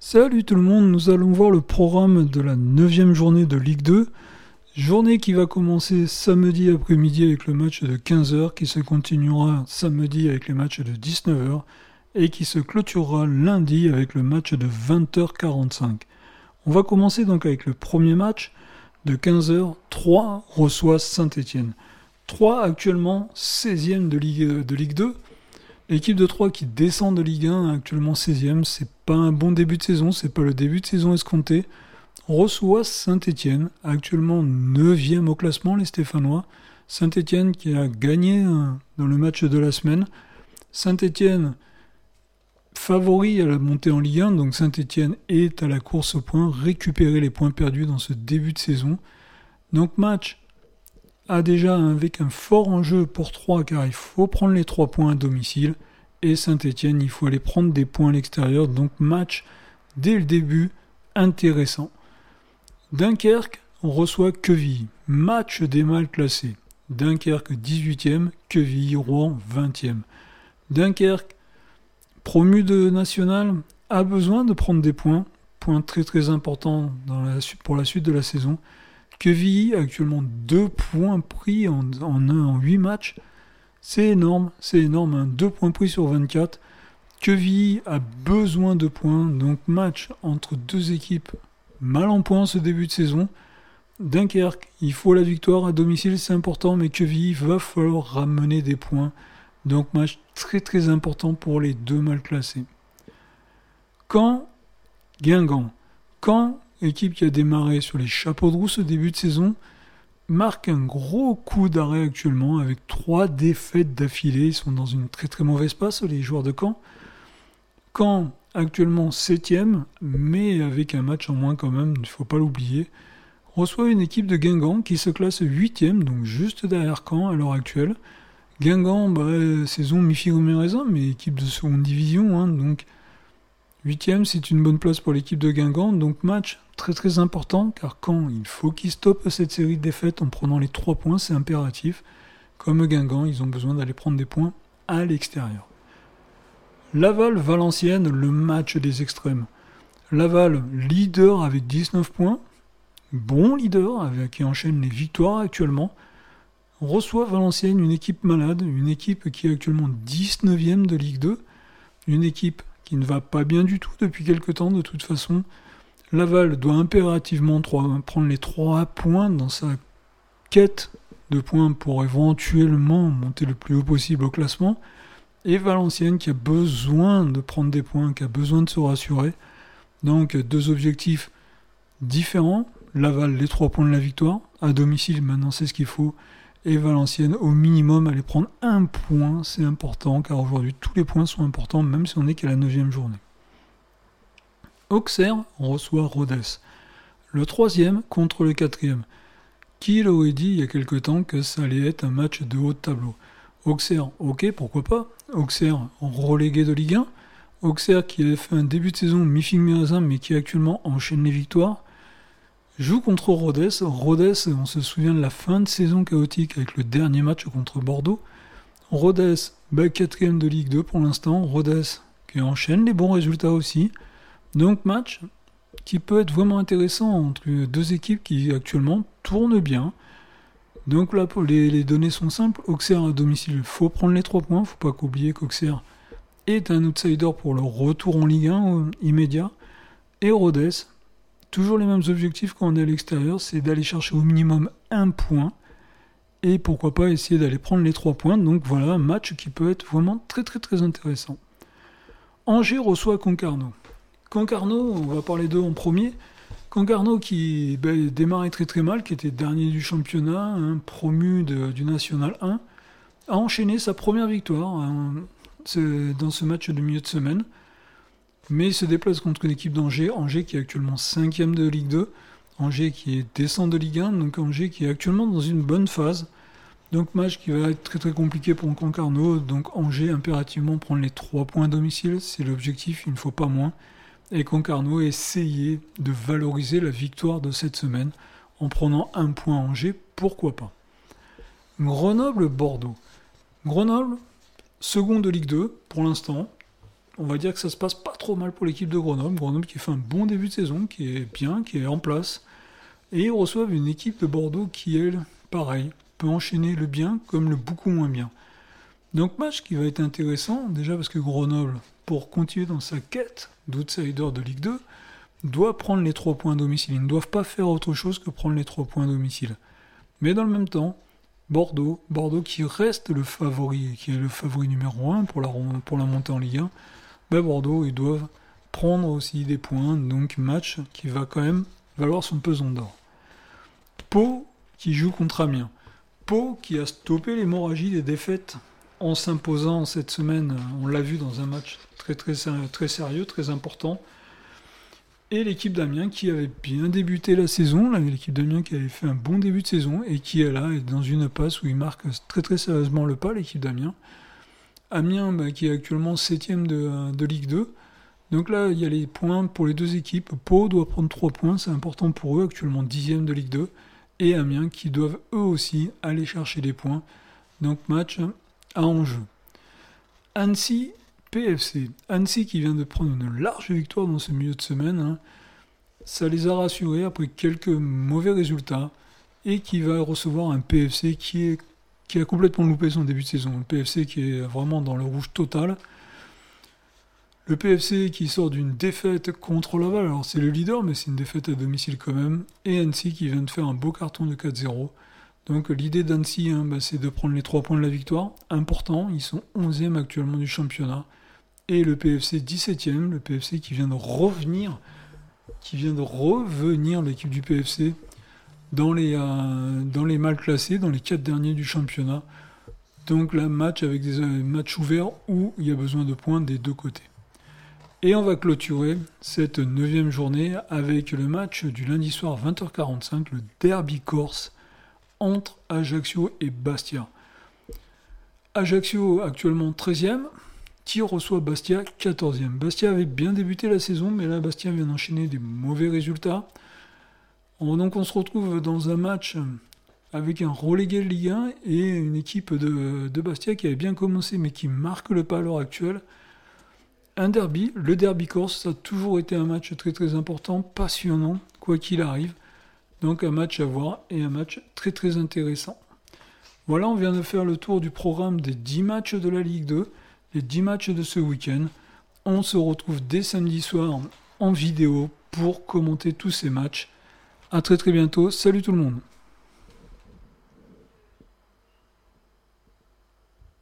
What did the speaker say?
Salut tout le monde, nous allons voir le programme de la 9 journée de Ligue 2. Journée qui va commencer samedi après-midi avec le match de 15h, qui se continuera samedi avec les matchs de 19h et qui se clôturera lundi avec le match de 20h45. On va commencer donc avec le premier match de 15h. 3 reçoit Saint-Etienne. 3 actuellement 16e de Ligue, de Ligue 2. L'équipe de 3 qui descend de Ligue 1 actuellement 16e, c'est pas un bon début de saison, c'est pas le début de saison escompté. Reçoit Saint-Etienne, actuellement 9e au classement, les Stéphanois. Saint-Etienne qui a gagné hein, dans le match de la semaine. Saint-Etienne favori à la montée en Ligue 1, donc Saint-Etienne est à la course au point, récupérer les points perdus dans ce début de saison. Donc match a déjà avec un fort enjeu pour 3 car il faut prendre les 3 points à domicile et Saint-Etienne il faut aller prendre des points à l'extérieur donc match dès le début intéressant. Dunkerque reçoit Quevilly, match des mal classés. Dunkerque 18e, Quevilly Rouen 20e. Dunkerque promu de national a besoin de prendre des points, point très très important pour la suite de la saison. Quevilly a actuellement 2 points pris en, en, en 8 matchs. C'est énorme, c'est énorme, 2 hein. points pris sur 24. Quevilly a besoin de points, donc match entre deux équipes mal en point ce début de saison. Dunkerque, il faut la victoire à domicile, c'est important, mais Quevilly va falloir ramener des points. Donc match très très important pour les deux mal classés. Quand Guingamp, quand équipe qui a démarré sur les chapeaux de roue ce début de saison, marque un gros coup d'arrêt actuellement avec trois défaites d'affilée. Ils sont dans une très très mauvaise passe, les joueurs de Caen. Caen, actuellement 7 mais avec un match en moins quand même, il ne faut pas l'oublier, reçoit une équipe de Guingamp qui se classe 8 donc juste derrière Caen à l'heure actuelle. Guingamp, bah, saison mi-figue raison, mais équipe de seconde division, hein, donc Huitième, c'est une bonne place pour l'équipe de Guingamp, donc match très très important, car quand il faut qu'ils stoppent cette série de défaites en prenant les trois points, c'est impératif. Comme Guingamp, ils ont besoin d'aller prendre des points à l'extérieur. Laval-Valenciennes, le match des extrêmes. Laval, leader avec 19 points, bon leader qui enchaîne les victoires actuellement, reçoit Valenciennes, une équipe malade, une équipe qui est actuellement 19e de Ligue 2, une équipe qui ne va pas bien du tout depuis quelque temps de toute façon. Laval doit impérativement prendre les trois points dans sa quête de points pour éventuellement monter le plus haut possible au classement. Et Valenciennes qui a besoin de prendre des points, qui a besoin de se rassurer. Donc deux objectifs différents. Laval, les trois points de la victoire. À domicile, maintenant c'est ce qu'il faut et Valenciennes au minimum aller prendre un point, c'est important car aujourd'hui tous les points sont importants même si on n'est qu'à la 9 journée. Auxerre reçoit Rodez, le troisième contre le quatrième. Qui l'aurait dit il y a quelque temps que ça allait être un match de haut de tableau? Auxerre, ok, pourquoi pas? Auxerre relégué de Ligue 1. Auxerre qui avait fait un début de saison mi-figue mais qui actuellement enchaîne les victoires joue contre Rodez. Rodez, on se souvient de la fin de saison chaotique avec le dernier match contre Bordeaux. Rodez, bah, quatrième de Ligue 2 pour l'instant. Rodez qui enchaîne les bons résultats aussi. Donc match qui peut être vraiment intéressant entre deux équipes qui actuellement tournent bien. Donc là, les, données sont simples. Auxerre à domicile, il faut prendre les trois points. faut pas qu'oublier qu'Auxerre est un outsider pour le retour en Ligue 1 euh, immédiat. Et Rodez, Toujours les mêmes objectifs quand on est à l'extérieur, c'est d'aller chercher au minimum un point et pourquoi pas essayer d'aller prendre les trois points. Donc voilà un match qui peut être vraiment très très très intéressant. Angers reçoit Concarneau. Concarneau, on va parler d'eux en premier. Concarneau qui ben, démarrait très très mal, qui était dernier du championnat, hein, promu du National 1, a enchaîné sa première victoire hein, dans ce match de milieu de semaine. Mais il se déplace contre une équipe d'Angers, Angers qui est actuellement 5ème de Ligue 2, Angers qui est descend de Ligue 1, donc Angers qui est actuellement dans une bonne phase. Donc match qui va être très très compliqué pour Concarneau, donc Angers impérativement prendre les 3 points à domicile, c'est l'objectif, il ne faut pas moins. Et Concarneau essayer de valoriser la victoire de cette semaine en prenant un point Angers, pourquoi pas? Grenoble-Bordeaux. Grenoble, second de Ligue 2 pour l'instant, on va dire que ça se passe pas trop mal pour l'équipe de Grenoble. Grenoble qui fait un bon début de saison, qui est bien, qui est en place. Et ils reçoivent une équipe de Bordeaux qui, elle, pareil, peut enchaîner le bien comme le beaucoup moins bien. Donc match qui va être intéressant, déjà parce que Grenoble, pour continuer dans sa quête d'outsider de Ligue 2, doit prendre les trois points à domicile. Ils ne doivent pas faire autre chose que prendre les trois points à domicile. Mais dans le même temps, Bordeaux, Bordeaux qui reste le favori, qui est le favori numéro 1 pour la, pour la montée en Ligue 1, Bordeaux, ils doivent prendre aussi des points, donc match qui va quand même valoir son pesant d'or. Pau qui joue contre Amiens. Pau qui a stoppé l'hémorragie des défaites en s'imposant cette semaine, on l'a vu dans un match très, très, très sérieux, très important. Et l'équipe d'Amiens qui avait bien débuté la saison, l'équipe d'Amiens qui avait fait un bon début de saison et qui est là, est dans une passe où il marque très très sérieusement le pas, l'équipe d'Amiens. Amiens bah, qui est actuellement 7 de, Ligue 2. Donc là, il y a les points pour les deux équipes. Pau doit prendre 3 points, c'est important pour eux, actuellement 10 de Ligue 2. Et Amiens qui doivent eux aussi aller chercher des points. Donc match à enjeu. Annecy PFC. Annecy qui vient de prendre une large victoire dans ce milieu de semaine. Hein. Ça les a rassurés après quelques mauvais résultats. Et qui va recevoir un PFC qui, est, qui a complètement loupé son début de saison. Un PFC qui est vraiment dans le rouge total. Le PFC qui sort d'une défaite contre Laval, alors c'est le leader, mais c'est une défaite à domicile quand même. Et Annecy qui vient de faire un beau carton de 4-0. Donc l'idée d'Annecy, hein, bah, c'est de prendre les 3 points de la victoire. Important, ils sont 11e actuellement du championnat. Et le PFC 17e, le PFC qui vient de revenir, qui vient de revenir l'équipe du PFC dans les, euh, dans les mal classés, dans les 4 derniers du championnat. Donc là, match avec des euh, matchs ouverts où il y a besoin de points des deux côtés. Et on va clôturer cette neuvième journée avec le match du lundi soir 20h45, le Derby Corse entre Ajaccio et Bastia. Ajaccio actuellement 13e, qui reçoit Bastia 14e. Bastia avait bien débuté la saison, mais là Bastia vient d'enchaîner des mauvais résultats. Donc on se retrouve dans un match avec un relégué de Ligue 1 et une équipe de, de, Bastia qui avait bien commencé mais qui marque le pas à l'heure actuelle. Un derby, le derby corse, ça a toujours été un match très très important, passionnant, quoi qu'il arrive. Donc un match à voir et un match très très intéressant. Voilà, on vient de faire le tour du programme des 10 matchs de la Ligue 2, les 10 matchs de ce week-end. On se retrouve dès samedi soir en vidéo pour commenter tous ces matchs. A très très bientôt, salut tout le monde